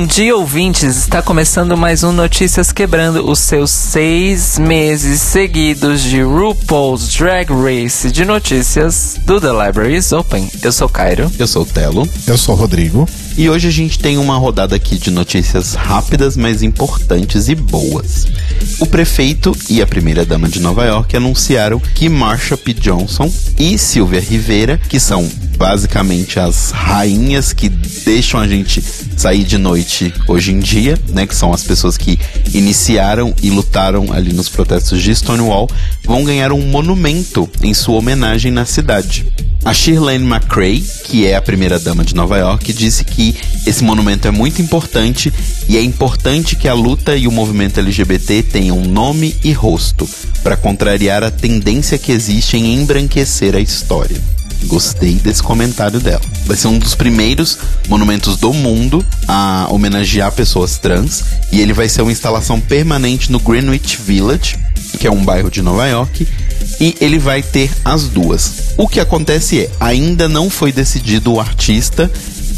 Bom dia, ouvintes! Está começando mais um Notícias Quebrando os seus seis meses seguidos de RuPaul's Drag Race de notícias do The Libraries Open. Eu sou Cairo. Eu sou o Telo. Eu sou o Rodrigo. E hoje a gente tem uma rodada aqui de notícias rápidas, mas importantes e boas. O prefeito e a primeira-dama de Nova York anunciaram que Marsha P. Johnson e Silvia Rivera, que são basicamente as rainhas que deixam a gente sair de noite hoje em dia, né, que são as pessoas que iniciaram e lutaram ali nos protestos de Stonewall, vão ganhar um monumento em sua homenagem na cidade. A Shirlene McRae, que é a primeira dama de Nova York, disse que esse monumento é muito importante e é importante que a luta e o movimento LGBT tenham nome e rosto para contrariar a tendência que existe em embranquecer a história. Gostei desse comentário dela. Vai ser um dos primeiros monumentos do mundo a homenagear pessoas trans e ele vai ser uma instalação permanente no Greenwich Village, que é um bairro de Nova York, e ele vai ter as duas. O que acontece é, ainda não foi decidido o artista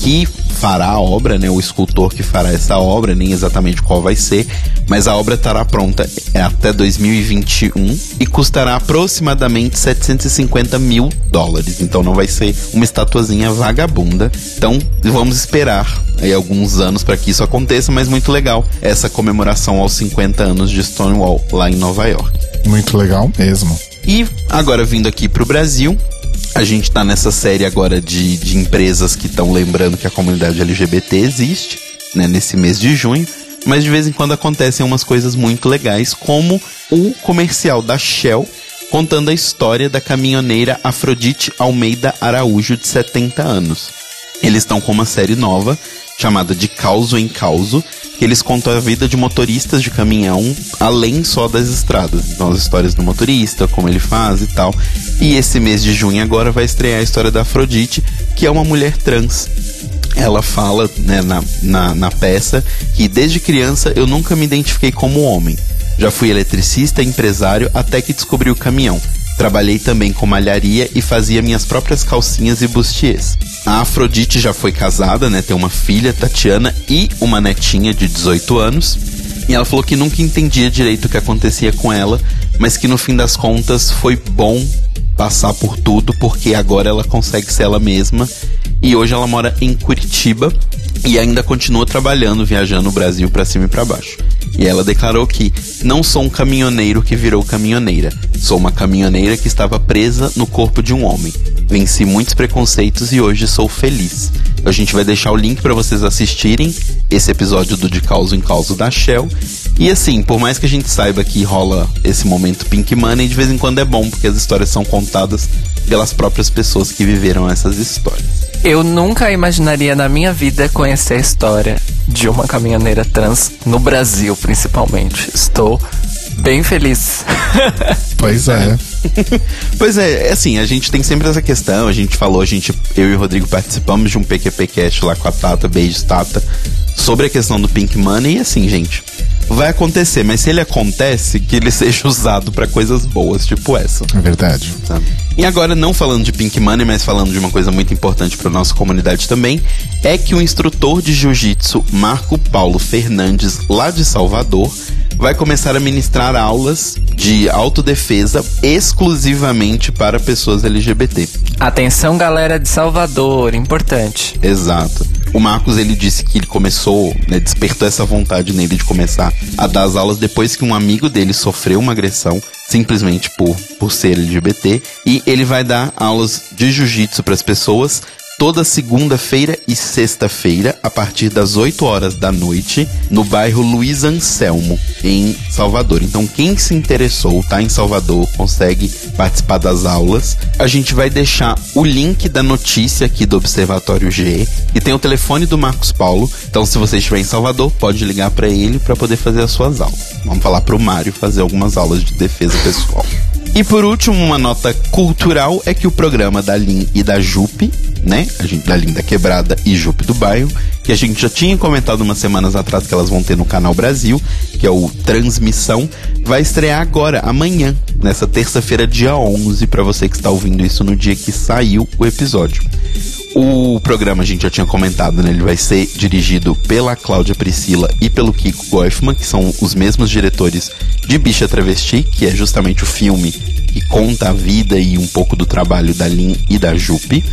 que fará a obra, né, o escultor que fará essa obra, nem exatamente qual vai ser, mas a obra estará pronta até 2021 e custará aproximadamente 750 mil dólares. Então não vai ser uma estatuazinha vagabunda. Então vamos esperar aí alguns anos para que isso aconteça, mas muito legal essa comemoração aos 50 anos de Stonewall lá em Nova York. Muito legal mesmo. E agora vindo aqui para o Brasil, a gente tá nessa série agora de, de empresas que estão lembrando que a comunidade LGBT existe, né, nesse mês de junho. Mas de vez em quando acontecem umas coisas muito legais, como o comercial da Shell contando a história da caminhoneira Afrodite Almeida Araújo, de 70 anos. Eles estão com uma série nova chamada de Causo em Causo, que eles contam a vida de motoristas de caminhão além só das estradas. Então, as histórias do motorista, como ele faz e tal. E esse mês de junho agora vai estrear a história da Afrodite, que é uma mulher trans. Ela fala né, na, na, na peça que desde criança eu nunca me identifiquei como homem. Já fui eletricista, empresário, até que descobri o caminhão. Trabalhei também com malharia e fazia minhas próprias calcinhas e bustiers. A Afrodite já foi casada, né? Tem uma filha, Tatiana, e uma netinha de 18 anos. E ela falou que nunca entendia direito o que acontecia com ela, mas que no fim das contas foi bom passar por tudo, porque agora ela consegue ser ela mesma. E hoje ela mora em Curitiba e ainda continua trabalhando, viajando o Brasil para cima e para baixo. E ela declarou que não sou um caminhoneiro que virou caminhoneira, sou uma caminhoneira que estava presa no corpo de um homem. Venci muitos preconceitos e hoje sou feliz. A gente vai deixar o link para vocês assistirem esse episódio do De Causo em Causo da Shell. E assim, por mais que a gente saiba que rola esse momento Pink Money, de vez em quando é bom, porque as histórias são contadas pelas próprias pessoas que viveram essas histórias. Eu nunca imaginaria na minha vida conhecer a história de uma caminhoneira trans no Brasil, principalmente. Estou bem feliz. Pois é. pois é, é, assim, a gente tem sempre essa questão, a gente falou, a gente, eu e o Rodrigo participamos de um PQP Cast lá com a Tata, beijos Tata, sobre a questão do Pink Money, e assim, gente, vai acontecer, mas se ele acontece, que ele seja usado para coisas boas, tipo essa. É verdade. Sabe? E agora, não falando de Pink Money, mas falando de uma coisa muito importante para nossa comunidade também, é que o instrutor de jiu-jitsu Marco Paulo Fernandes, lá de Salvador, vai começar a ministrar aulas de autodefesa exclusivamente para pessoas LGBT. Atenção, galera de Salvador, importante. Exato. O Marcos ele disse que ele começou, né, despertou essa vontade nele de começar a dar as aulas depois que um amigo dele sofreu uma agressão simplesmente por, por ser LGBT e ele vai dar aulas de jiu-jitsu para as pessoas toda segunda-feira e sexta-feira, a partir das 8 horas da noite, no bairro Luiz Anselmo, em Salvador. Então, quem se interessou, tá em Salvador, consegue participar das aulas. A gente vai deixar o link da notícia aqui do Observatório G e tem o telefone do Marcos Paulo. Então, se você estiver em Salvador, pode ligar para ele para poder fazer as suas aulas. Vamos falar pro Mário fazer algumas aulas de defesa pessoal. E por último, uma nota cultural é que o programa da Lin e da Jupe, né? A gente, da Linda Quebrada e Jupe do Bairro, que a gente já tinha comentado umas semanas atrás que elas vão ter no Canal Brasil, que é o Transmissão, vai estrear agora, amanhã, nessa terça-feira, dia 11, para você que está ouvindo isso no dia que saiu o episódio. O programa a gente já tinha comentado, né? Ele vai ser dirigido pela Cláudia Priscila e pelo Kiko Goifman, que são os mesmos diretores de Bicha Travesti, que é justamente o filme que conta a vida e um pouco do trabalho da Lin e da Jupe.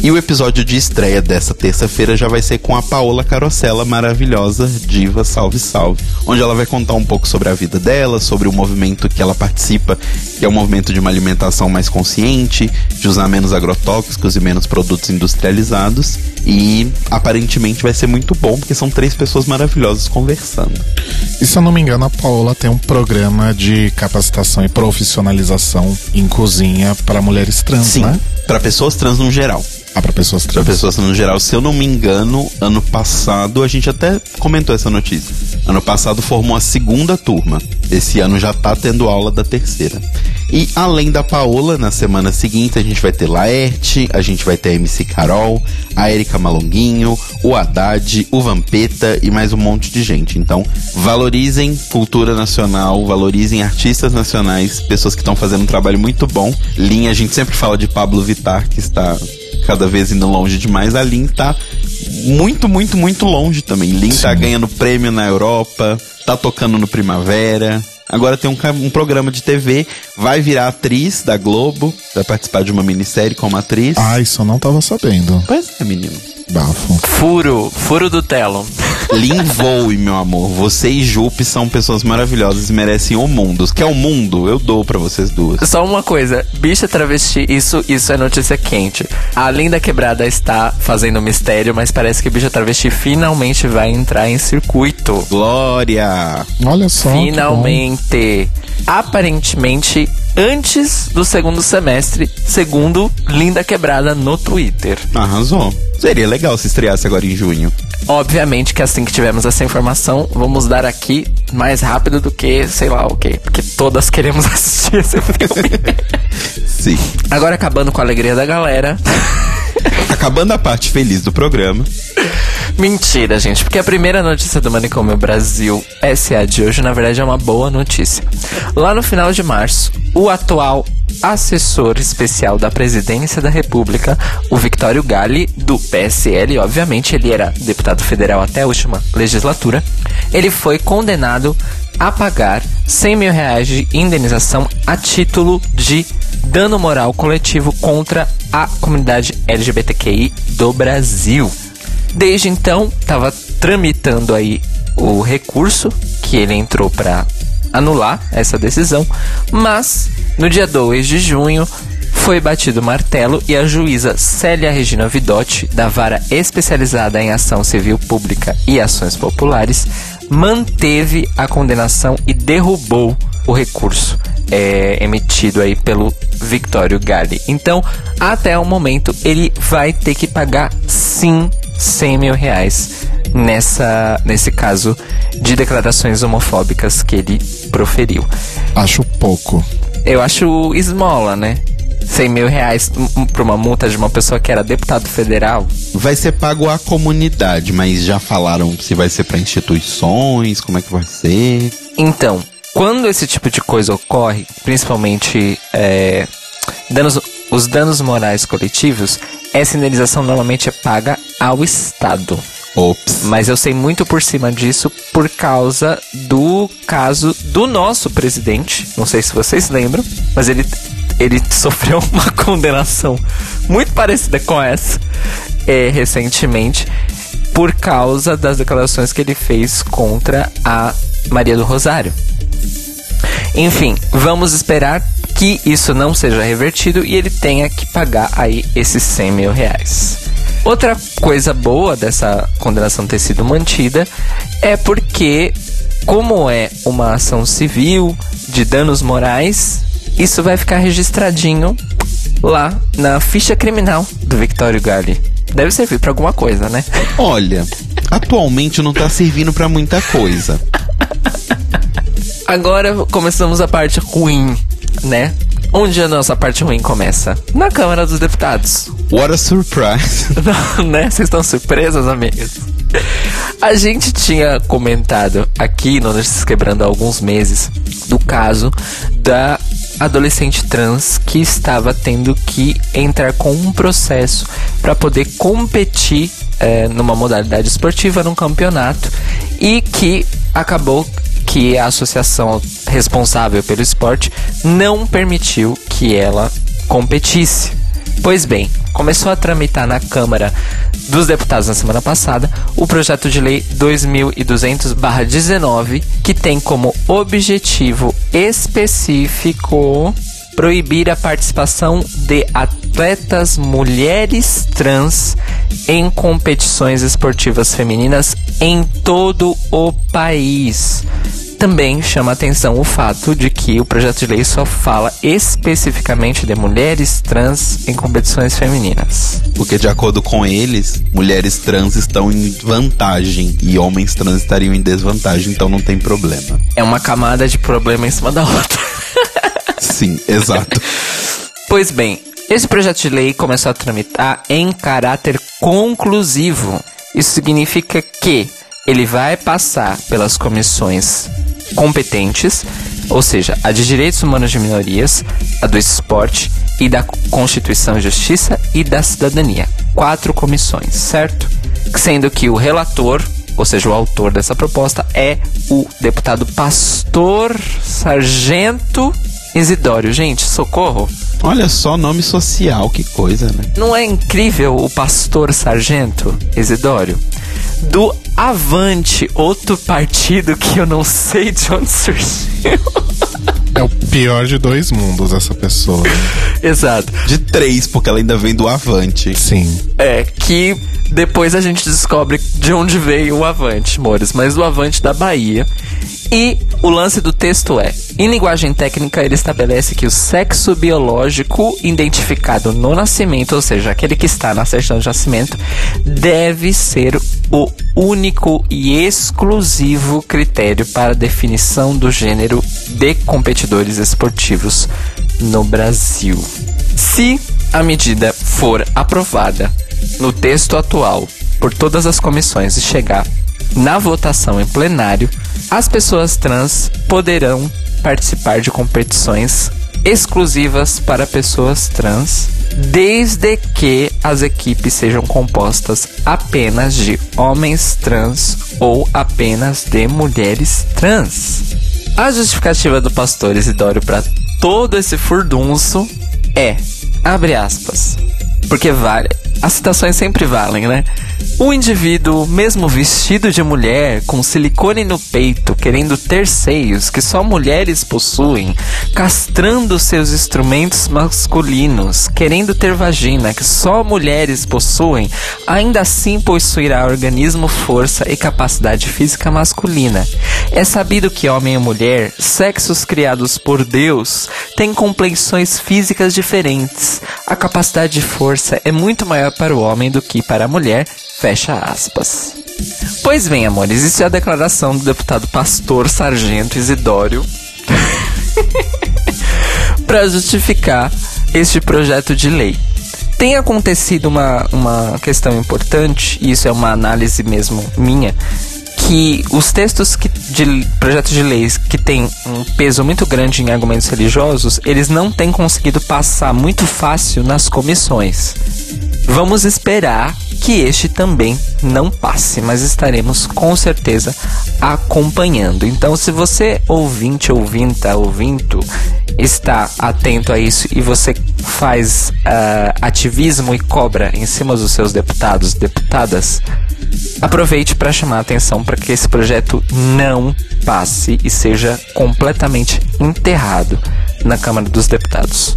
E o episódio de estreia dessa terça-feira já vai ser com a Paola Carosella, maravilhosa diva Salve Salve, onde ela vai contar um pouco sobre a vida dela, sobre o movimento que ela participa, que é um movimento de uma alimentação mais consciente, de usar menos agrotóxicos e menos produtos industrializados. E aparentemente vai ser muito bom, porque são três pessoas maravilhosas conversando. E se eu não me engano, a Paola tem um programa de capacitação e profissionalização em cozinha para mulheres trans, Sim, né? para pessoas trans no geral. Ah, para pessoas Para trans. pessoas no geral, se eu não me engano, ano passado a gente até comentou essa notícia. Ano passado formou a segunda turma. Esse ano já tá tendo aula da terceira. E além da Paola, na semana seguinte a gente vai ter Laerte, a gente vai ter a MC Carol, a Erika Malonguinho, o Haddad, o Vampeta e mais um monte de gente. Então, valorizem cultura nacional, valorizem artistas nacionais, pessoas que estão fazendo um trabalho muito bom. Linha, a gente sempre fala de Pablo Vittar, que está cada vez indo longe demais. A Lin tá muito, muito, muito longe também. Lin tá Sim. ganhando prêmio na Europa, tá tocando no Primavera. Agora tem um, um programa de TV, vai virar atriz da Globo, vai participar de uma minissérie como atriz. Ah, isso eu não tava sabendo. Pois é, menino. Bafo. Furo, furo do telo. Lin Voe, meu amor. Você e Jupe são pessoas maravilhosas e merecem o mundo. Quer o mundo? Eu dou pra vocês duas. Só uma coisa, bicha travesti, isso, isso é notícia quente. A Linda Quebrada está fazendo mistério, mas parece que bicha travesti finalmente vai entrar em circuito. Glória! Olha só. Finalmente. Aparentemente, antes do segundo semestre, segundo Linda Quebrada no Twitter. Arrasou. Seria legal se estreasse agora em junho. Obviamente que assim que tivermos essa informação, vamos dar aqui mais rápido do que sei lá o quê. Porque todas queremos assistir esse filme. Sim. Agora acabando com a alegria da galera. Acabando a parte feliz do programa. Mentira, gente, porque a primeira notícia do Manicômio Brasil SA de hoje, na verdade, é uma boa notícia. Lá no final de março, o atual assessor especial da presidência da República, o Victório Galli, do PSL, obviamente, ele era deputado federal até a última legislatura, ele foi condenado a pagar 100 mil reais de indenização a título de dano moral coletivo contra a comunidade LGBTQI do Brasil. Desde então, estava tramitando aí o recurso que ele entrou para anular essa decisão, mas no dia 2 de junho foi batido o martelo e a juíza Célia Regina Vidotti, da Vara Especializada em Ação Civil Pública e Ações Populares, manteve a condenação e derrubou o recurso é, emitido aí pelo Victório Galli. Então, até o momento, ele vai ter que pagar sim 100 mil reais nessa, nesse caso de declarações homofóbicas que ele proferiu. Acho pouco. Eu acho esmola, né? 100 mil reais pra uma multa de uma pessoa que era deputado federal. Vai ser pago à comunidade, mas já falaram se vai ser para instituições, como é que vai ser. Então, quando esse tipo de coisa ocorre, principalmente é, danos, os danos morais coletivos, essa indenização normalmente é paga ao Estado. Ops. Mas eu sei muito por cima disso por causa do caso do nosso presidente. Não sei se vocês lembram, mas ele, ele sofreu uma condenação muito parecida com essa é, recentemente por causa das declarações que ele fez contra a Maria do Rosário. Enfim, vamos esperar que isso não seja revertido e ele tenha que pagar aí esses 100 mil reais. Outra coisa boa dessa condenação ter sido mantida é porque, como é uma ação civil de danos morais, isso vai ficar registradinho lá na ficha criminal do Victório Galli. Deve servir pra alguma coisa, né? Olha, atualmente não tá servindo para muita coisa. Agora começamos a parte ruim, né? Onde a nossa parte ruim começa? Na Câmara dos Deputados. What a surprise. Não, né? Vocês estão surpresas, amigos? A gente tinha comentado aqui no Notícias Quebrando há alguns meses do caso da adolescente trans que estava tendo que entrar com um processo para poder competir é, numa modalidade esportiva, num campeonato, e que acabou que a associação responsável pelo esporte não permitiu que ela competisse. Pois bem, começou a tramitar na Câmara dos Deputados na semana passada o projeto de lei 2200/19, que tem como objetivo específico proibir a participação de atletas mulheres trans em competições esportivas femininas em todo o país. Também chama atenção o fato de que o projeto de lei só fala especificamente de mulheres trans em competições femininas. Porque, de acordo com eles, mulheres trans estão em vantagem e homens trans estariam em desvantagem, então não tem problema. É uma camada de problema em cima da outra. Sim, exato. pois bem, esse projeto de lei começou a tramitar em caráter conclusivo. Isso significa que ele vai passar pelas comissões competentes, ou seja, a de Direitos Humanos de Minorias, a do Esporte e da Constituição e Justiça e da Cidadania. Quatro comissões, certo? Sendo que o relator, ou seja, o autor dessa proposta, é o deputado Pastor Sargento Isidório. Gente, socorro! Olha só, nome social, que coisa, né? Não é incrível o Pastor Sargento Isidório? Do Avante, outro partido que eu não sei de onde surgiu. É o pior de dois mundos, essa pessoa. Exato. De três, porque ela ainda vem do Avante. Sim. É, que depois a gente descobre de onde veio o Avante, Mores, mas o Avante da Bahia. E o lance do texto é: em linguagem técnica, ele estabelece que o sexo biológico identificado no nascimento, ou seja, aquele que está na certidão de nascimento, deve ser o único e exclusivo critério para definição do gênero de competidores esportivos no Brasil. Se a medida for aprovada no texto atual por todas as comissões e chegar na votação em plenário, as pessoas trans poderão participar de competições exclusivas para pessoas trans, desde que as equipes sejam compostas apenas de homens trans ou apenas de mulheres trans. A justificativa do pastor Isidório para todo esse furdunço é, abre aspas, porque vale, as citações sempre valem, né? O indivíduo, mesmo vestido de mulher, com silicone no peito, querendo ter seios que só mulheres possuem, castrando seus instrumentos masculinos, querendo ter vagina que só mulheres possuem, ainda assim possuirá organismo, força e capacidade física masculina. É sabido que homem e mulher, sexos criados por Deus, têm complexões físicas diferentes. A capacidade de força é muito maior para o homem do que para a mulher Fecha aspas. Pois bem, amores, isso é a declaração do deputado pastor Sargento Isidório para justificar este projeto de lei. Tem acontecido uma, uma questão importante, e isso é uma análise mesmo minha, que os textos que, de projetos de leis que têm um peso muito grande em argumentos religiosos, eles não têm conseguido passar muito fácil nas comissões. Vamos esperar que este também não passe, mas estaremos com certeza acompanhando. Então, se você ouvinte, ouvinta, ouvinto, está atento a isso e você faz uh, ativismo e cobra em cima dos seus deputados, deputadas, aproveite para chamar a atenção para que esse projeto não passe e seja completamente enterrado na Câmara dos Deputados.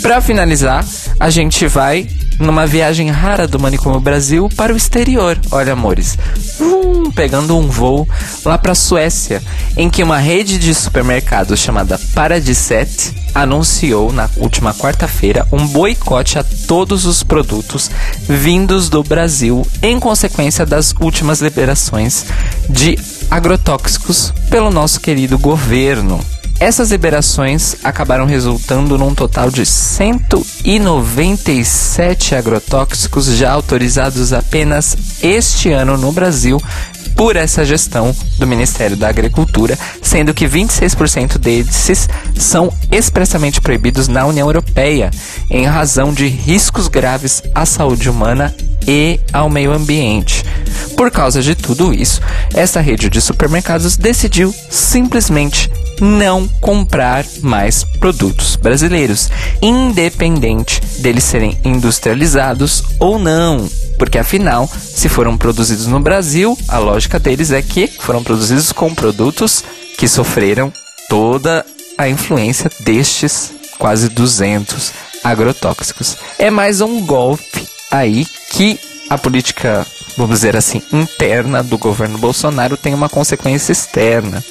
Para finalizar, a gente vai numa viagem rara do Manicômio Brasil para o exterior. Olha, amores, hum, pegando um voo lá para a Suécia, em que uma rede de supermercados chamada Paradisette anunciou na última quarta-feira um boicote a todos os produtos vindos do Brasil em consequência das últimas liberações de agrotóxicos pelo nosso querido governo. Essas liberações acabaram resultando num total de 197 agrotóxicos já autorizados apenas este ano no Brasil por essa gestão do Ministério da Agricultura, sendo que 26% desses são expressamente proibidos na União Europeia, em razão de riscos graves à saúde humana e ao meio ambiente. Por causa de tudo isso, essa rede de supermercados decidiu simplesmente não comprar mais produtos brasileiros, independente deles serem industrializados ou não. Porque afinal, se foram produzidos no Brasil, a lógica deles é que foram produzidos com produtos que sofreram toda a influência destes quase 200 agrotóxicos. É mais um golpe aí que a política, vamos dizer assim, interna do governo Bolsonaro tem uma consequência externa.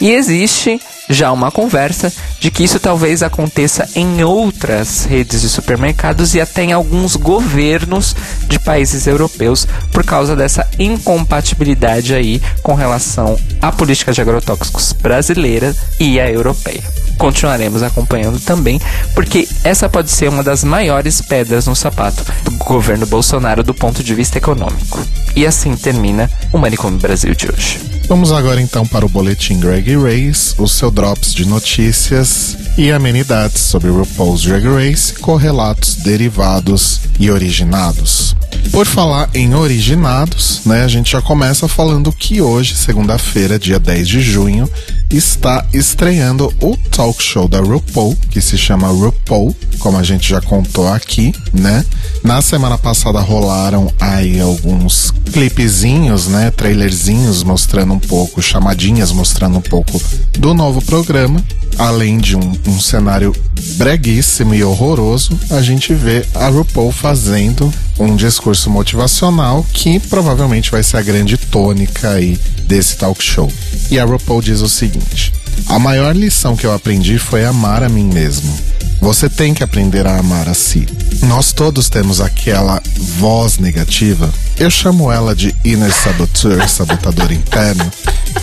E existe já uma conversa de que isso talvez aconteça em outras redes de supermercados e até em alguns governos de países europeus por causa dessa incompatibilidade aí com relação à política de agrotóxicos brasileira e a europeia. Continuaremos acompanhando também, porque essa pode ser uma das maiores pedras no sapato do governo Bolsonaro do ponto de vista econômico. E assim termina o Manicômio Brasil de hoje. Vamos agora então para o boletim Drag Race, o seu drops de notícias e amenidades sobre RuPaul's Drag Race, correlatos, derivados e originados. Por falar em originados, né, a gente já começa falando que hoje, segunda-feira, dia 10 de junho, está estreando o talk show da RuPaul, que se chama RuPaul, como a gente já contou aqui, né? Na semana passada rolaram aí alguns clipezinhos, né, trailerzinhos mostrando um pouco, chamadinhas mostrando um pouco do novo programa. Além de um, um cenário breguíssimo e horroroso, a gente vê a RuPaul fazendo um discurso motivacional que provavelmente vai ser a grande tônica aí desse talk show. E a RuPaul diz o seguinte: A maior lição que eu aprendi foi amar a mim mesmo. Você tem que aprender a amar a si. Nós todos temos aquela voz negativa. Eu chamo ela de inner saboteur, sabotador interno.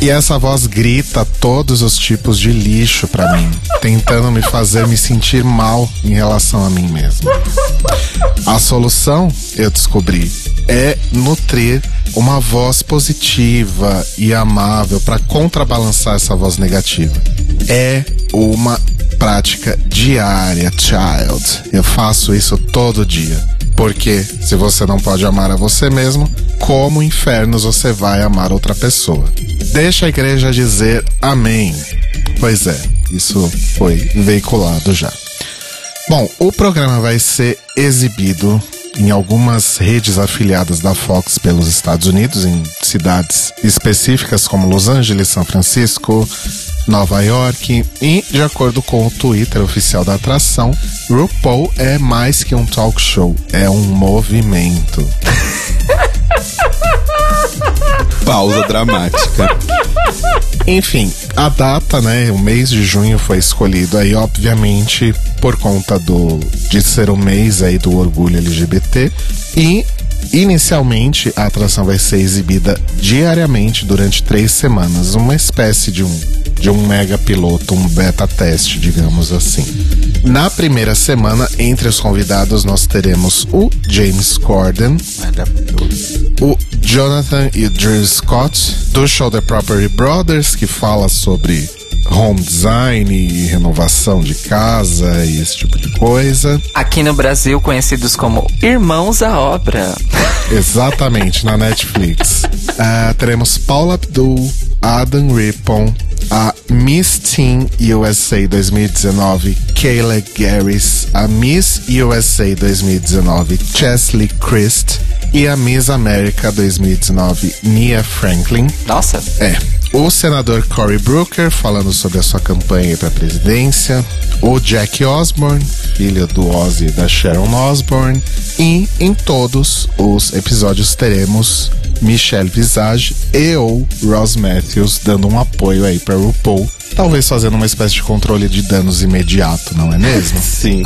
E essa voz grita todos os tipos de lixo para mim, tentando me fazer me sentir mal em relação a mim mesmo. A solução, eu descobri, é nutrir uma voz positiva e amável para contrabalançar essa voz negativa. É uma prática diária, child. Eu faço isso todo dia. Porque se você não pode amar a você mesmo, como infernos você vai amar outra pessoa? Deixa a igreja dizer amém. Pois é, isso foi veiculado já. Bom, o programa vai ser exibido em algumas redes afiliadas da Fox pelos Estados Unidos, em cidades específicas como Los Angeles, São Francisco, Nova York. E, de acordo com o Twitter oficial da atração, RuPaul é mais que um talk show, é um movimento. Pausa dramática. Enfim, a data, né, o mês de junho foi escolhido aí, obviamente, por conta do de ser o mês aí do orgulho LGBT e Inicialmente, a atração vai ser exibida diariamente durante três semanas, uma espécie de um, de um mega piloto, um beta teste, digamos assim. Na primeira semana, entre os convidados, nós teremos o James Corden, o Jonathan e Drew Scott, do show The Property Brothers, que fala sobre home design e renovação de casa e esse tipo de coisa. Aqui no Brasil, conhecidos como Irmãos à Obra. Exatamente, na Netflix. Uh, teremos Paula Abdul, Adam Rippon, a Miss Teen USA 2019, Kayla Garris, a Miss USA 2019, Chesley Christ e a Miss América 2019, Nia Franklin. Nossa! É. O senador Cory Brooker falando sobre a sua campanha para a presidência. O Jack Osborne, filho do Ozzy e da Sharon Osbourne. E em todos os episódios teremos Michelle Visage e ou Ross Matthews dando um apoio aí para RuPaul. Talvez fazendo uma espécie de controle de danos imediato, não é mesmo? Sim.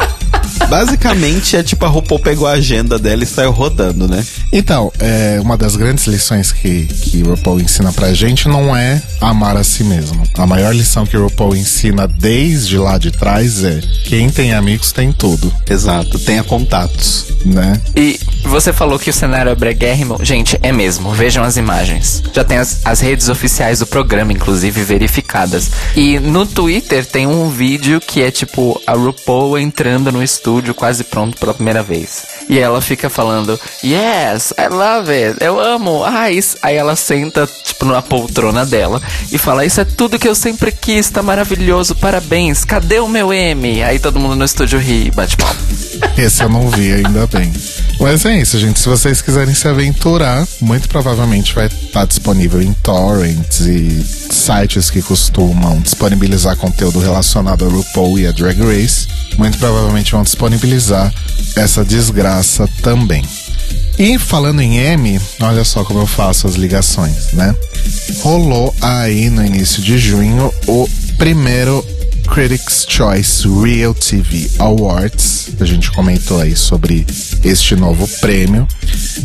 Basicamente é tipo a RuPaul pegou a agenda dela e saiu rodando, né? Então, é, uma das grandes lições que, que RuPaul ensina pra gente não é amar a si mesmo. A maior lição que RuPaul ensina desde lá de trás é quem tem amigos tem tudo, Exato, tenha contatos. né? E você falou que o cenário é breguérrimo. Gente, é mesmo. Vejam as imagens. Já tem as, as redes oficiais do programa, inclusive, verificadas. E no Twitter tem um vídeo que é tipo a RuPaul entrando no estúdio quase pronto pela primeira vez. E ela fica falando, Yes, I love it, eu amo. Ah, isso. Aí ela senta, tipo, na poltrona dela e fala: Isso é tudo que eu sempre quis, tá maravilhoso, parabéns, cadê o meu M? Aí todo mundo no estúdio ri e bate palma. Esse eu não vi, ainda bem. Mas é isso, gente. Se vocês quiserem se aventurar, muito provavelmente vai estar disponível em torrents e sites que costumam disponibilizar conteúdo relacionado a RuPaul e a Drag Race. Muito provavelmente vão disponibilizar essa desgraça também. E falando em M, olha só como eu faço as ligações, né? Rolou aí no início de junho o primeiro Critics' Choice Real TV Awards. A gente comentou aí sobre este novo prêmio,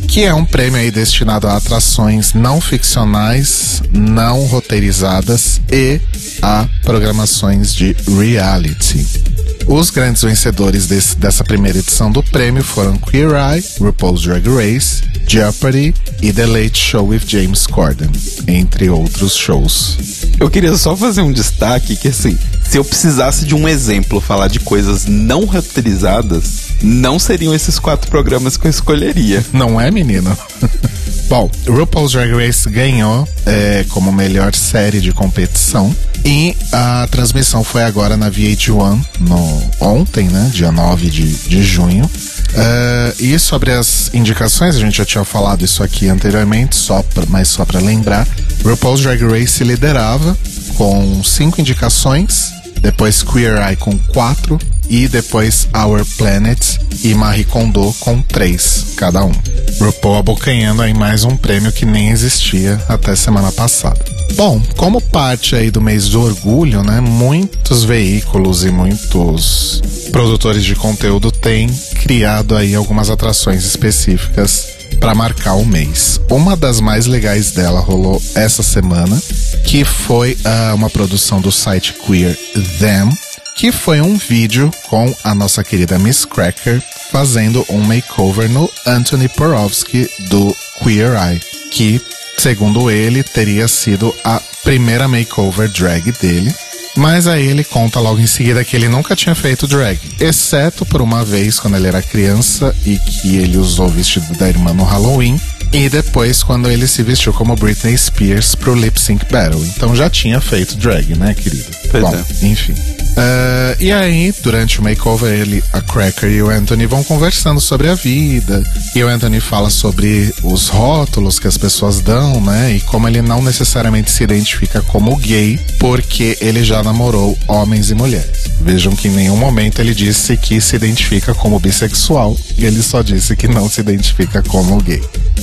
que é um prêmio aí destinado a atrações não ficcionais, não roteirizadas e a programações de reality. Os grandes vencedores desse- dessa primeira edição do prêmio foram Queer Eye, RuPaul's Drag Race, Jeopardy e The Late Show with James Corden, entre outros shows. Eu queria só fazer um destaque que assim, se eu precisasse de um exemplo falar de coisas não roteirizadas, não seriam esses quatro programas que eu escolheria. Não é, menino? Bom, RuPaul's Drag Race ganhou é, como melhor série de competição e a transmissão foi agora na VH1 no, ontem, né? Dia 9 de, de junho. É, e sobre as indicações, a gente já tinha falado isso aqui anteriormente, só pra, mas só para lembrar, RuPaul's Drag Race liderava com cinco indicações, depois Queer Eye com quatro e depois Our Planet e Marie Kondo com três cada um. RuPaul abocanhando aí mais um prêmio que nem existia até semana passada. Bom, como parte aí do mês do orgulho, né, muitos veículos e muitos produtores de conteúdo têm criado aí algumas atrações específicas para marcar o mês. Uma das mais legais dela rolou essa semana, que foi ah, uma produção do site Queer Them, que foi um vídeo com a nossa querida Miss Cracker fazendo um makeover no Anthony Porowski do Queer Eye, que, segundo ele, teria sido a primeira makeover drag dele. Mas aí ele conta logo em seguida que ele nunca tinha feito drag, exceto por uma vez quando ele era criança e que ele usou o vestido da irmã no Halloween, e depois quando ele se vestiu como Britney Spears pro Lip Sync Battle. Então já tinha feito drag, né, querido? Pois Bom, é. enfim. Ah, e aí, durante o makeover, ele, a Cracker e o Anthony vão conversando sobre a vida. E o Anthony fala sobre os rótulos que as pessoas dão, né? E como ele não necessariamente se identifica como gay, porque ele já namorou homens e mulheres. Vejam que em nenhum momento ele disse que se identifica como bissexual. Ele só disse que não se identifica como gay,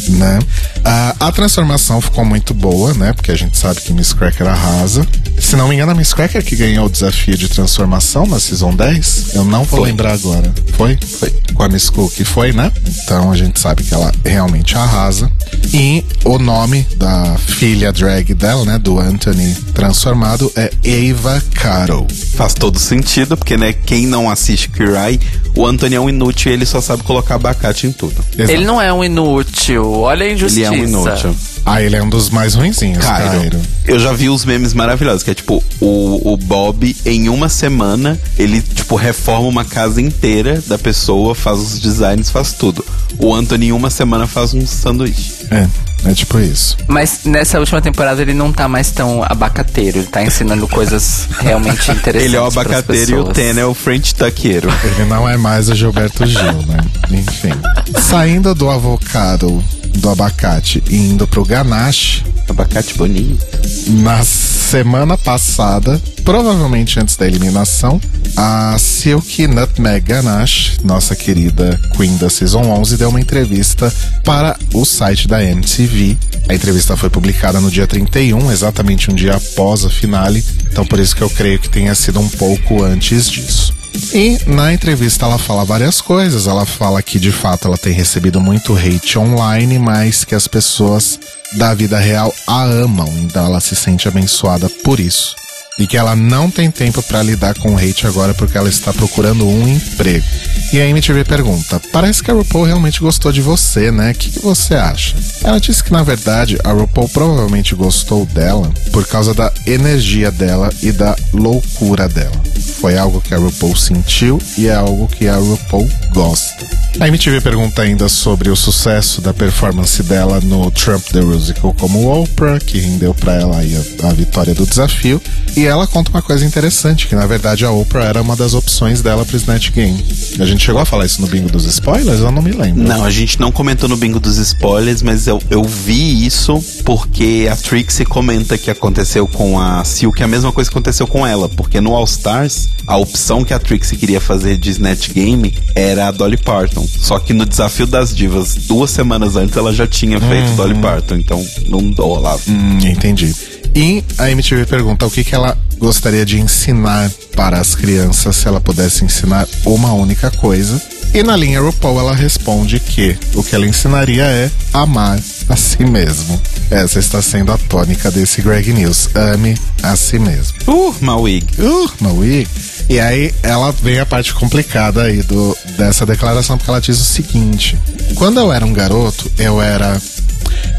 né? Ah, a transformação ficou muito boa, né? Porque a gente sabe que Miss Cracker arrasa. Se não me engano, a Miss Cracker que ganhou o desafio de transformação na Season 10. Eu não vou Foi. lembrar agora. Foi? Foi. Com a Miss Cook foi, né? Então a gente sabe que ela realmente arrasa. E o nome da filha drag dela, né? Do Anthony transformado é Ava Caro. Faz todo sentido, porque né, quem não assiste Eye, o Anthony é um inútil e ele só sabe colocar abacate em tudo. Exato. Ele não é um inútil, olha a Ele injustiça. é um inútil. Ah, ele é um dos mais ruinzinhos, Cairo. Cairo. Eu já vi os memes maravilhosos, que é tipo, o, o Bob, em uma semana, ele, tipo, reforma uma casa inteira da pessoa, faz os designs, faz tudo. O Anthony, em uma semana, faz um sanduíche. É, é tipo isso. Mas nessa última temporada ele não tá mais tão abacateiro, ele tá ensinando coisas realmente interessantes. Ele é o abacateiro e o. Ten é o French tuckeiro. Ele não é mais o Gilberto Gil, né? Enfim. Saindo do avocado, do abacate e indo pro ganache, Abacate bonito. na semana passada, provavelmente antes da eliminação, a Silky Nutmeg Ganache, nossa querida Queen da Season 11, deu uma entrevista para o site da MTV. A entrevista foi publicada no dia 31, exatamente um dia após a finale, então por isso que eu creio que tenha sido um pouco antes disso. E na entrevista ela fala várias coisas. Ela fala que de fato ela tem recebido muito hate online, mas que as pessoas da vida real a amam, então ela se sente abençoada por isso e que ela não tem tempo para lidar com o hate agora porque ela está procurando um emprego. E a MTV pergunta: Parece que a RuPaul realmente gostou de você, né? O que, que, você acha? Ela disse que na verdade a RuPaul provavelmente gostou dela por causa da energia dela e da loucura dela. Foi algo que a RuPaul sentiu e é algo que a RuPaul gosta. A MTV pergunta ainda sobre o sucesso da performance dela no Trump the Musical como Oprah, que rendeu para ela a, a vitória do desafio. E ela conta uma coisa interessante, que na verdade a Oprah era uma das opções dela pro Snatch Game. A gente chegou a falar isso no bingo dos spoilers? Eu não me lembro. Não, a gente não comentou no bingo dos spoilers, mas eu, eu vi isso porque a Trixie comenta que aconteceu com a Silk a mesma coisa que aconteceu com ela, porque no All Stars, a opção que a Trixie queria fazer de Snatch Game era a Dolly Parton. Só que no Desafio das Divas, duas semanas antes, ela já tinha feito uhum. Dolly Parton, então não rolava. Hum, entendi. E a MTV pergunta o que, que ela gostaria de ensinar para as crianças se ela pudesse ensinar uma única coisa. E na linha RuPaul ela responde que o que ela ensinaria é amar a si mesmo. Essa está sendo a tônica desse Greg News. Ame a si mesmo. Uh, Mawig. Uh, Mawig. E aí ela vem a parte complicada aí do, dessa declaração, porque ela diz o seguinte: quando eu era um garoto, eu era.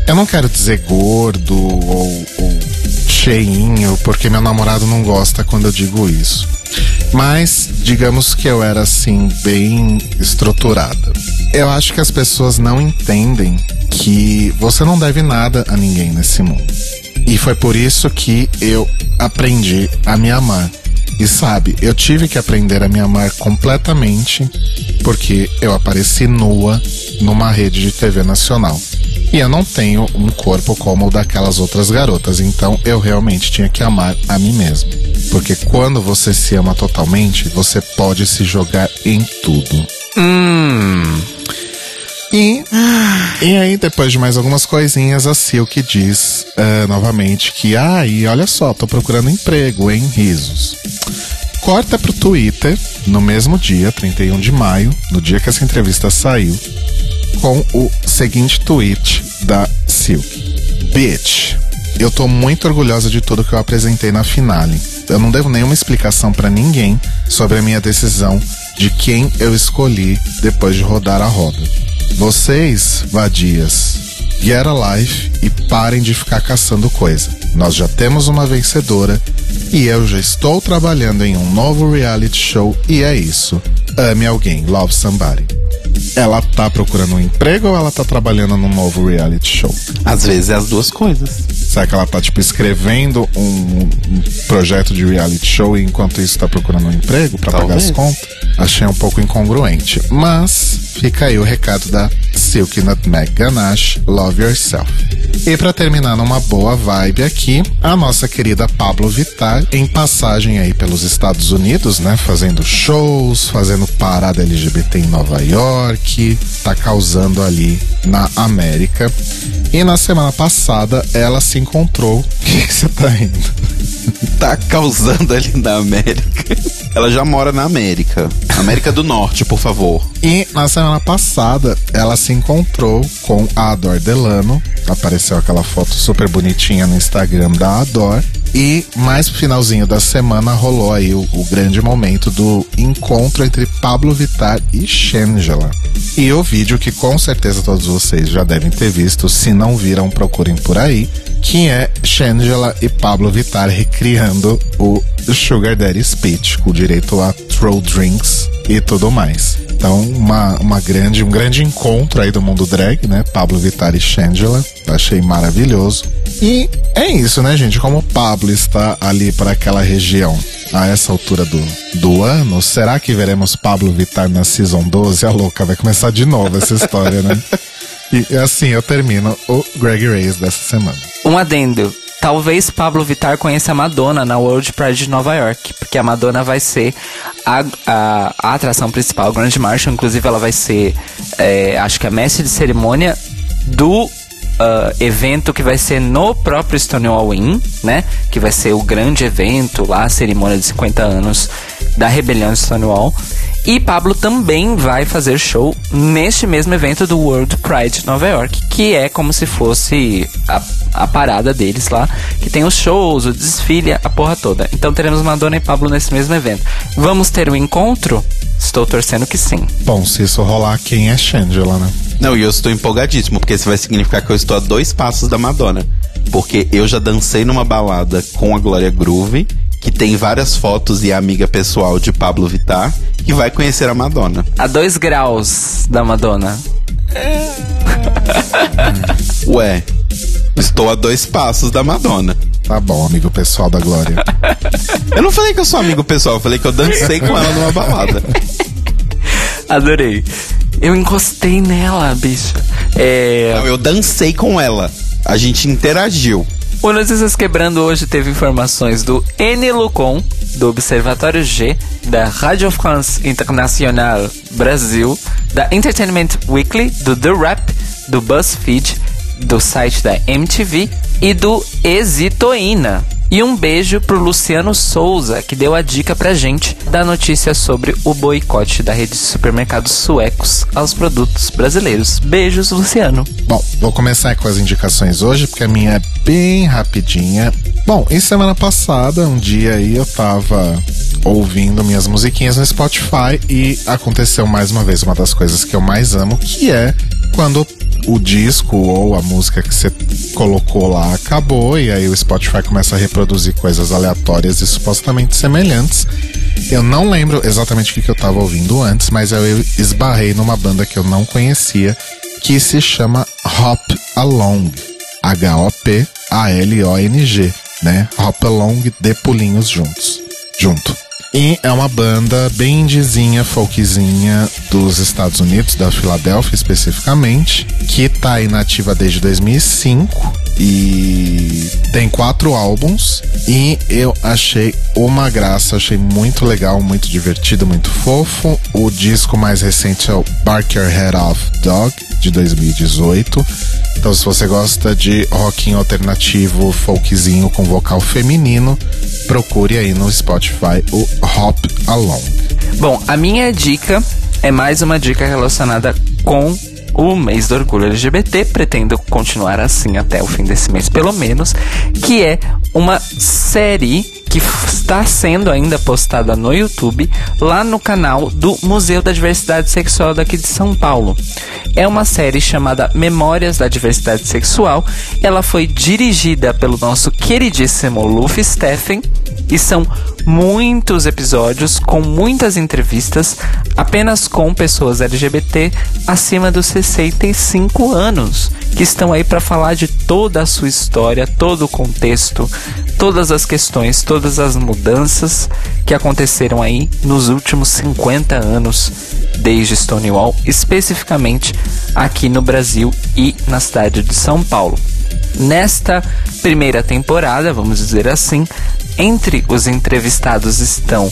Eu não quero dizer gordo ou, ou cheinho, porque meu namorado não gosta quando eu digo isso. Mas digamos que eu era assim, bem estruturada. Eu acho que as pessoas não entendem que você não deve nada a ninguém nesse mundo. E foi por isso que eu aprendi a me amar. E sabe, eu tive que aprender a me amar completamente porque eu apareci nua numa rede de TV nacional. E eu não tenho um corpo como o daquelas outras garotas, então eu realmente tinha que amar a mim mesmo. Porque quando você se ama totalmente, você pode se jogar em tudo. Hum. E, e aí, depois de mais algumas coisinhas, a Silk diz uh, novamente que, ah, e olha só, tô procurando emprego, em risos. Corta pro Twitter, no mesmo dia, 31 de maio, no dia que essa entrevista saiu, com o seguinte tweet da Silk: Bitch, eu tô muito orgulhosa de tudo que eu apresentei na finale. Eu não devo nenhuma explicação para ninguém sobre a minha decisão de quem eu escolhi depois de rodar a roda. Vocês, vadias, get a life e parem de ficar caçando coisa. Nós já temos uma vencedora e eu já estou trabalhando em um novo reality show e é isso. Ame alguém, love somebody ela tá procurando um emprego ou ela tá trabalhando num novo reality show? Às vezes é as duas coisas. Será que ela tá, tipo, escrevendo um, um projeto de reality show e enquanto isso tá procurando um emprego para pagar as contas? Achei um pouco incongruente. Mas fica aí o recado da Silk Nutmeg Ganache, Love Yourself. E para terminar numa boa vibe aqui, a nossa querida Pablo Vittar, em passagem aí pelos Estados Unidos, né? Fazendo shows, fazendo parada LGBT em Nova York, tá causando ali na América. E na semana passada ela se encontrou. O que você tá rindo? tá causando ali na América. Ela já mora na América. América do Norte, por favor. E na semana passada, ela se encontrou com a Ador Delano. Apareceu aquela foto super bonitinha no Instagram da Ador. E mais pro finalzinho da semana rolou aí o, o, grande momento do encontro entre Pablo Vittar e Shangela. E o vídeo que com certeza todos vocês já devem ter visto, se não viram, procurem por aí, que é Shangela e Pablo Vittar recriando o Sugar Daddy Speech, com direito a throw drinks e tudo mais. Então, uma, uma grande, um grande encontro aí do mundo drag, né? Pablo Vittar e Shangela. Achei maravilhoso. E é isso, né, gente? Como Pablo está ali para aquela região a essa altura do, do ano, será que veremos Pablo Vittar na Season 12? A louca, vai começar de novo essa história, né? E assim eu termino o Greg Race dessa semana. Um adendo. Talvez Pablo Vittar conheça a Madonna na World Pride de Nova York, porque a Madonna vai ser a, a, a atração principal, a Grand Marshal. Inclusive, ela vai ser, é, acho que a mestre de cerimônia do Uh, evento que vai ser no próprio Stonewall Inn, né? Que vai ser o grande evento lá, a cerimônia de 50 anos da rebelião de Stonewall. E Pablo também vai fazer show neste mesmo evento do World Pride Nova York, que é como se fosse a, a parada deles lá, que tem os shows, o desfile, a porra toda. Então teremos Madonna e Pablo nesse mesmo evento. Vamos ter um encontro? Estou torcendo que sim. Bom, se isso rolar, quem é Shangela, né? Não, e eu estou empolgadíssimo, porque isso vai significar que eu estou a dois passos da Madonna. Porque eu já dancei numa balada com a Glória Groove, que tem várias fotos e é amiga pessoal de Pablo Vittar, que vai conhecer a Madonna. A dois graus da Madonna. Ué, estou a dois passos da Madonna. Tá bom, amigo pessoal da Glória. Eu não falei que eu sou amigo pessoal, eu falei que eu dancei com ela numa balada. Adorei. Eu encostei nela, bicho. É... Não, eu dancei com ela. A gente interagiu. O Notícias Quebrando hoje teve informações do Lucon, do Observatório G, da Radio France International Brasil, da Entertainment Weekly, do The Rap, do BuzzFeed, do site da MTV e do Exitoína. E um beijo pro Luciano Souza, que deu a dica pra gente da notícia sobre o boicote da rede de supermercados suecos aos produtos brasileiros. Beijos, Luciano. Bom, vou começar com as indicações hoje, porque a minha é bem rapidinha. Bom, em semana passada, um dia aí eu tava ouvindo minhas musiquinhas no Spotify e aconteceu mais uma vez uma das coisas que eu mais amo, que é quando o disco ou a música que você colocou lá acabou e aí o Spotify começa a reproduzir coisas aleatórias e supostamente semelhantes. Eu não lembro exatamente o que, eu tava ouvindo antes, mas eu esbarrei numa banda que eu não conhecia que se chama Hop Along. H-O-P-A-L-O-N-G, né? Hop Along de pulinhos juntos. Junto. E é uma banda bem indizinha, folkzinha dos Estados Unidos, da Filadélfia especificamente, que tá inativa desde 2005 e tem quatro álbuns e eu achei uma graça, achei muito legal, muito divertido, muito fofo. O disco mais recente é o Bark Your Head Off Dog de 2018. Então, se você gosta de rockinho alternativo, folkzinho com vocal feminino, procure aí no Spotify o Hop Along. Bom, a minha dica é mais uma dica relacionada com o mês do orgulho LGBT. Pretendo continuar assim até o fim desse mês, pelo menos. Que é uma série que está sendo ainda postada no YouTube, lá no canal do Museu da Diversidade Sexual daqui de São Paulo. É uma série chamada Memórias da Diversidade Sexual. Ela foi dirigida pelo nosso queridíssimo Luffy Steffen e são muitos episódios com muitas entrevistas apenas com pessoas LGBT acima dos 65 anos, que estão aí para falar de toda a sua história, todo o contexto, todas as questões, todas as mudanças que aconteceram aí nos últimos 50 anos desde Stonewall, especificamente aqui no Brasil e na cidade de São Paulo. Nesta primeira temporada, vamos dizer assim, entre os entrevistados estão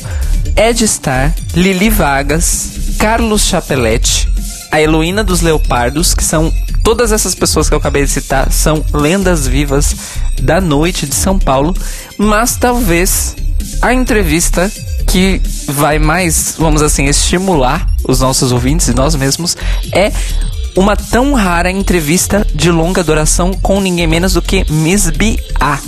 Ed Star, Lili Vargas, Carlos Chapelete, a Heloína dos Leopardos, que são todas essas pessoas que eu acabei de citar, são lendas vivas da noite de São Paulo, mas talvez a entrevista que vai mais, vamos assim, estimular os nossos ouvintes e nós mesmos é uma tão rara entrevista de longa duração com ninguém menos do que Miss B.A.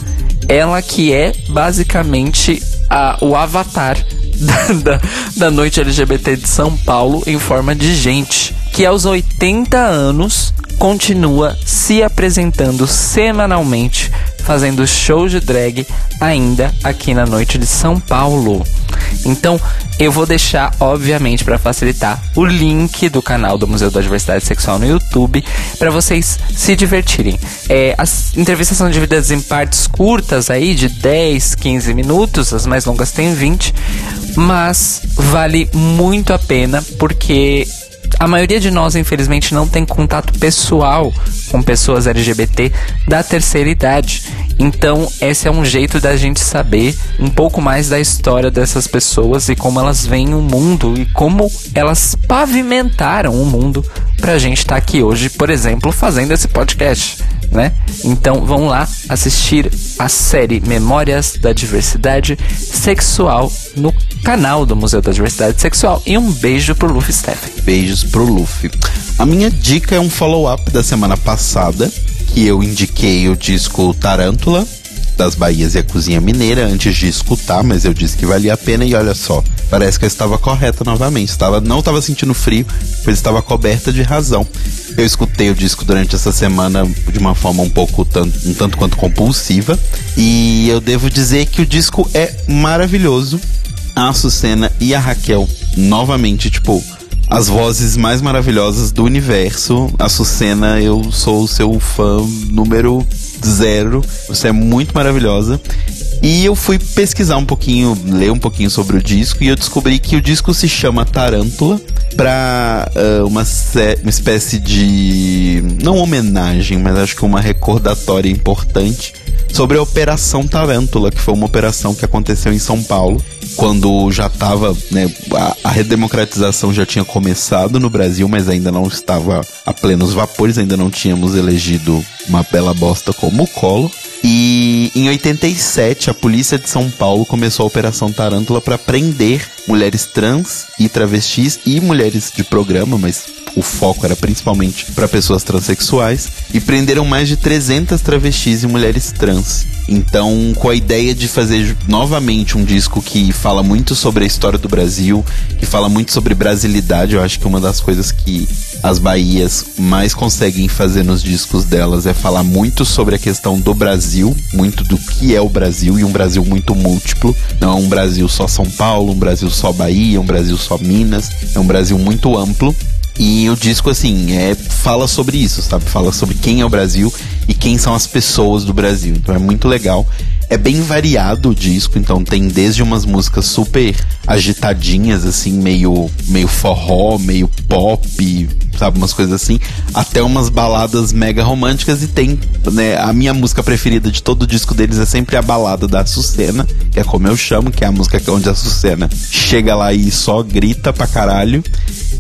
Ela que é basicamente a, o avatar da, da, noite LGBT de São Paulo em forma de gente. Que aos 80 anos continua se apresentando semanalmente, fazendo shows de drag ainda aqui na noite de São Paulo. Então, eu vou deixar, obviamente, para facilitar, o link do canal do Museu da Diversidade Sexual no YouTube para vocês se divertirem. É, as entrevistas são divididas em partes curtas aí, de 10, 15 minutos, as mais longas têm 20, mas vale muito a pena porque a maioria de nós, infelizmente, não tem contato pessoal com pessoas LGBT da terceira idade. Então, esse é um jeito da gente saber um pouco mais da história dessas pessoas e como elas veem o mundo e como elas pavimentaram o mundo pra gente estar tá aqui hoje, por exemplo, fazendo esse podcast, né? Então vão lá assistir a série Memórias da Diversidade Sexual no canal do Museu da Diversidade Sexual. E um beijo pro Luffy Stephen. Beijos pro Luffy. A minha dica é um follow-up da semana passada, que eu indiquei o disco Tarântula, das Bahias e a Cozinha Mineira antes de escutar, mas eu disse que valia a pena e olha só, parece que eu estava correta novamente. Estava, não estava sentindo frio, pois estava coberta de razão. Eu escutei o disco durante essa semana de uma forma um pouco tanto, um tanto quanto compulsiva e eu devo dizer que o disco é maravilhoso. A Açucena e a Raquel novamente, tipo, as vozes mais maravilhosas do universo. A Açucena, eu sou o seu fã número zero. Você é muito maravilhosa. E eu fui pesquisar um pouquinho, ler um pouquinho sobre o disco e eu descobri que o disco se chama Tarântula para uh, uma, uma espécie de não homenagem, mas acho que uma recordatória importante sobre a Operação Tarântula, que foi uma operação que aconteceu em São Paulo quando já estava, né, a, a, redemocratização já tinha começado no Brasil, mas ainda não estava a plenos vapores, ainda não tínhamos elegido uma bela bosta como o Collor. E em 87, a polícia de São Paulo começou a Operação Tarântula para prender mulheres trans e travestis e mulheres de programa, mas o foco era principalmente para pessoas transexuais, e prenderam mais de 300 travestis e mulheres trans. Então, com a ideia de fazer novamente um disco que fala muito sobre a história do Brasil, que fala muito sobre brasilidade, eu acho que uma das coisas que as Bahias mais conseguem fazer nos discos delas é falar muito sobre a questão do Brasil, muito do que é o Brasil e um Brasil muito múltiplo. Não é um Brasil só São Paulo, um Brasil só Bahia, um Brasil só Minas, é um Brasil muito amplo. E o disco, assim, é, fala sobre isso, sabe? Fala sobre quem é o Brasil e quem são as pessoas do Brasil. Então é muito legal. É bem variado o disco, então tem desde umas músicas super agitadinhas, assim, meio, meio forró, meio pop, sabe? Umas coisas assim, até umas baladas mega românticas e tem, né? A minha música preferida de todo o disco deles é sempre a balada da Sucena, que é como eu chamo, que é a música onde a Sucena chega lá e só grita pra caralho.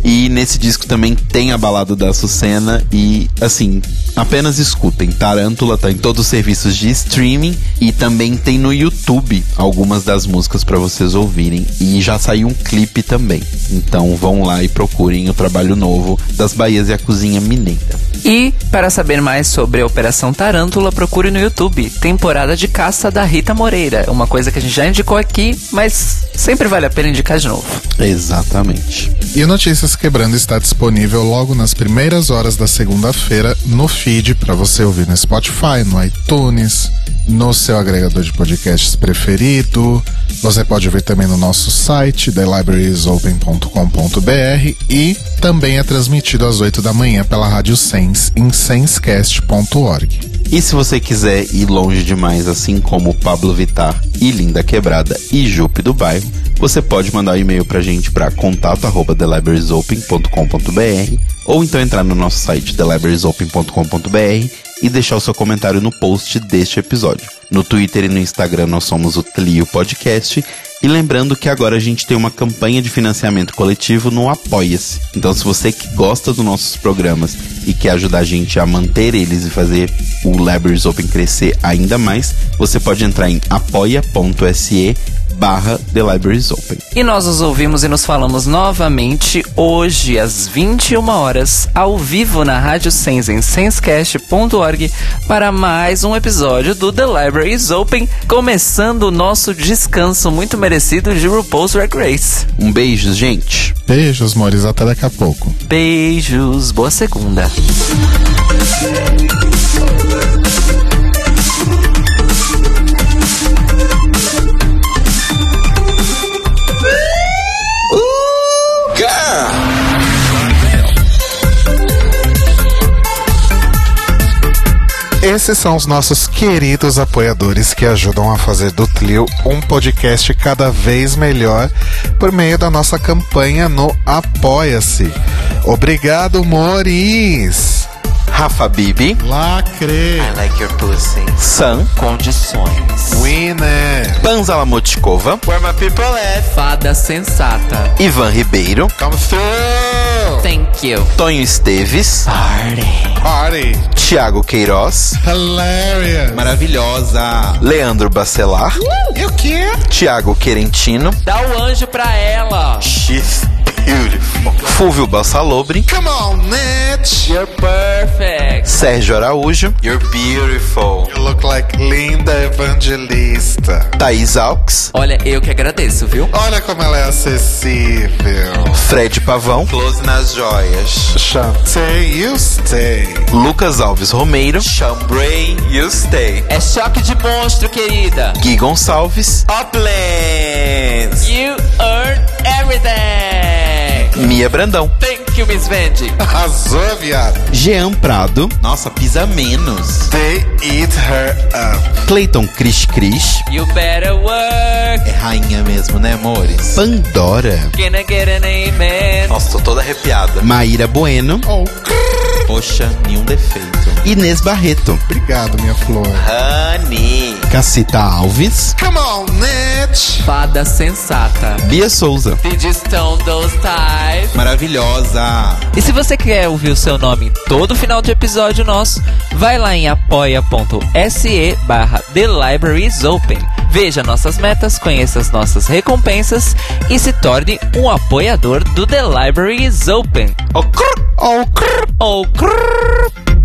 E nesse disco também tem a balada da Sucena e, assim, apenas escutem. Tarântula tá em todos os serviços de streaming e também tem no YouTube algumas das músicas para vocês ouvirem. E já saiu um clipe também. Então vão lá e procurem o trabalho novo das Bahias e a Cozinha Mineira. E para saber mais sobre a Operação Tarântula, procure no YouTube Temporada de Caça da Rita Moreira. Uma coisa que a gente já indicou aqui, mas sempre vale a pena indicar de novo. Exatamente. E Notícias Quebrando está disponível logo nas primeiras horas da segunda-feira no feed para você ouvir no Spotify, no iTunes, no seu agregador de podcasts preferido. Você pode ouvir também no nosso site, thelibrariesopen.com.br e também é transmitido às 8 da manhã pela Rádio Sense em sensecast.org. E se você quiser ir longe demais, assim como Pablo Vitar e Linda Quebrada e Jupe do Bairro, você pode mandar um e-mail pra gente para contato@thelibrariesopen.com.br ou então entrar no nosso site thelibrariesopen.com.br e deixar o seu comentário no post deste episódio. No Twitter e no Instagram nós somos o Tlio Podcast. E lembrando que agora a gente tem uma campanha de financiamento coletivo no Apoia-se. Então, se você que gosta dos nossos programas e quer ajudar a gente a manter eles e fazer o Libraries Open crescer ainda mais, você pode entrar em apoia.se barra The Libraries Open. E nós nos ouvimos e nos falamos novamente hoje às 21 horas ao vivo na Rádio Sense em sensecast.org para mais um episódio do The Libraries Open, começando o nosso descanso muito merecido de RuPaul's Drag Race. Um beijo, gente. Beijos, Mores, até daqui a pouco. Beijos, boa segunda. Esses são os nossos queridos apoiadores que ajudam a fazer do Tlio um podcast cada vez melhor por meio da nossa campanha no Apoia-se. Obrigado, Moris! Rafa Bibi. Lacre. I like your pussy. Sam. Condições. Winner. Panza Lamotkova. Where my people at. Fada sensata. Ivan Ribeiro. Come through. Thank you. Tonho Esteves, Party. Party. Thiago Queiroz, Hilarious. maravilhosa, Leandro Bacelar, E o quê? Thiago Querentino, Dá o anjo pra ela. She's beautiful, Fúvio Bassalobre, Come on, Nitch. You're perfect. Sérgio Araújo, You're beautiful, You look like Linda Evangelista. Thaís Alves, Olha, eu que agradeço, viu? Olha como ela é acessível. Fred Pavão, Close nas Joias, Chantei, you stay. Lucas Alves Romeiro, Chambray, You Stay, É choque de monstro, querida. Gui Gonçalves, Uplands, You earn everything. Mia Brandão, Thank you, Miss Vendi. Arrasou, viado. Jean Prado, nossa, pisa menos, They eat her up. Clayton Cris Cris, You better work. é rainha mesmo, né, amores? Pandora, Can I get an amen? nossa, tô toda arrepiada, Maíra Bueno, Oh, poxa, nenhum defeito, Inês Barreto, obrigado, minha flor. Honey, Cacita Alves, Come on, Nitch. Fada sensata. Bia Souza, stone those ties? maravilhosa, E se você quer ouvir o seu nome em todo final de episódio nosso, vai lá em apoia.se barra The Libraries Open. Veja nossas metas, conheça as nossas recompensas e se torne um apoiador do The Libraries Open. oh, crrr, oh, crrr. Oh, crrr.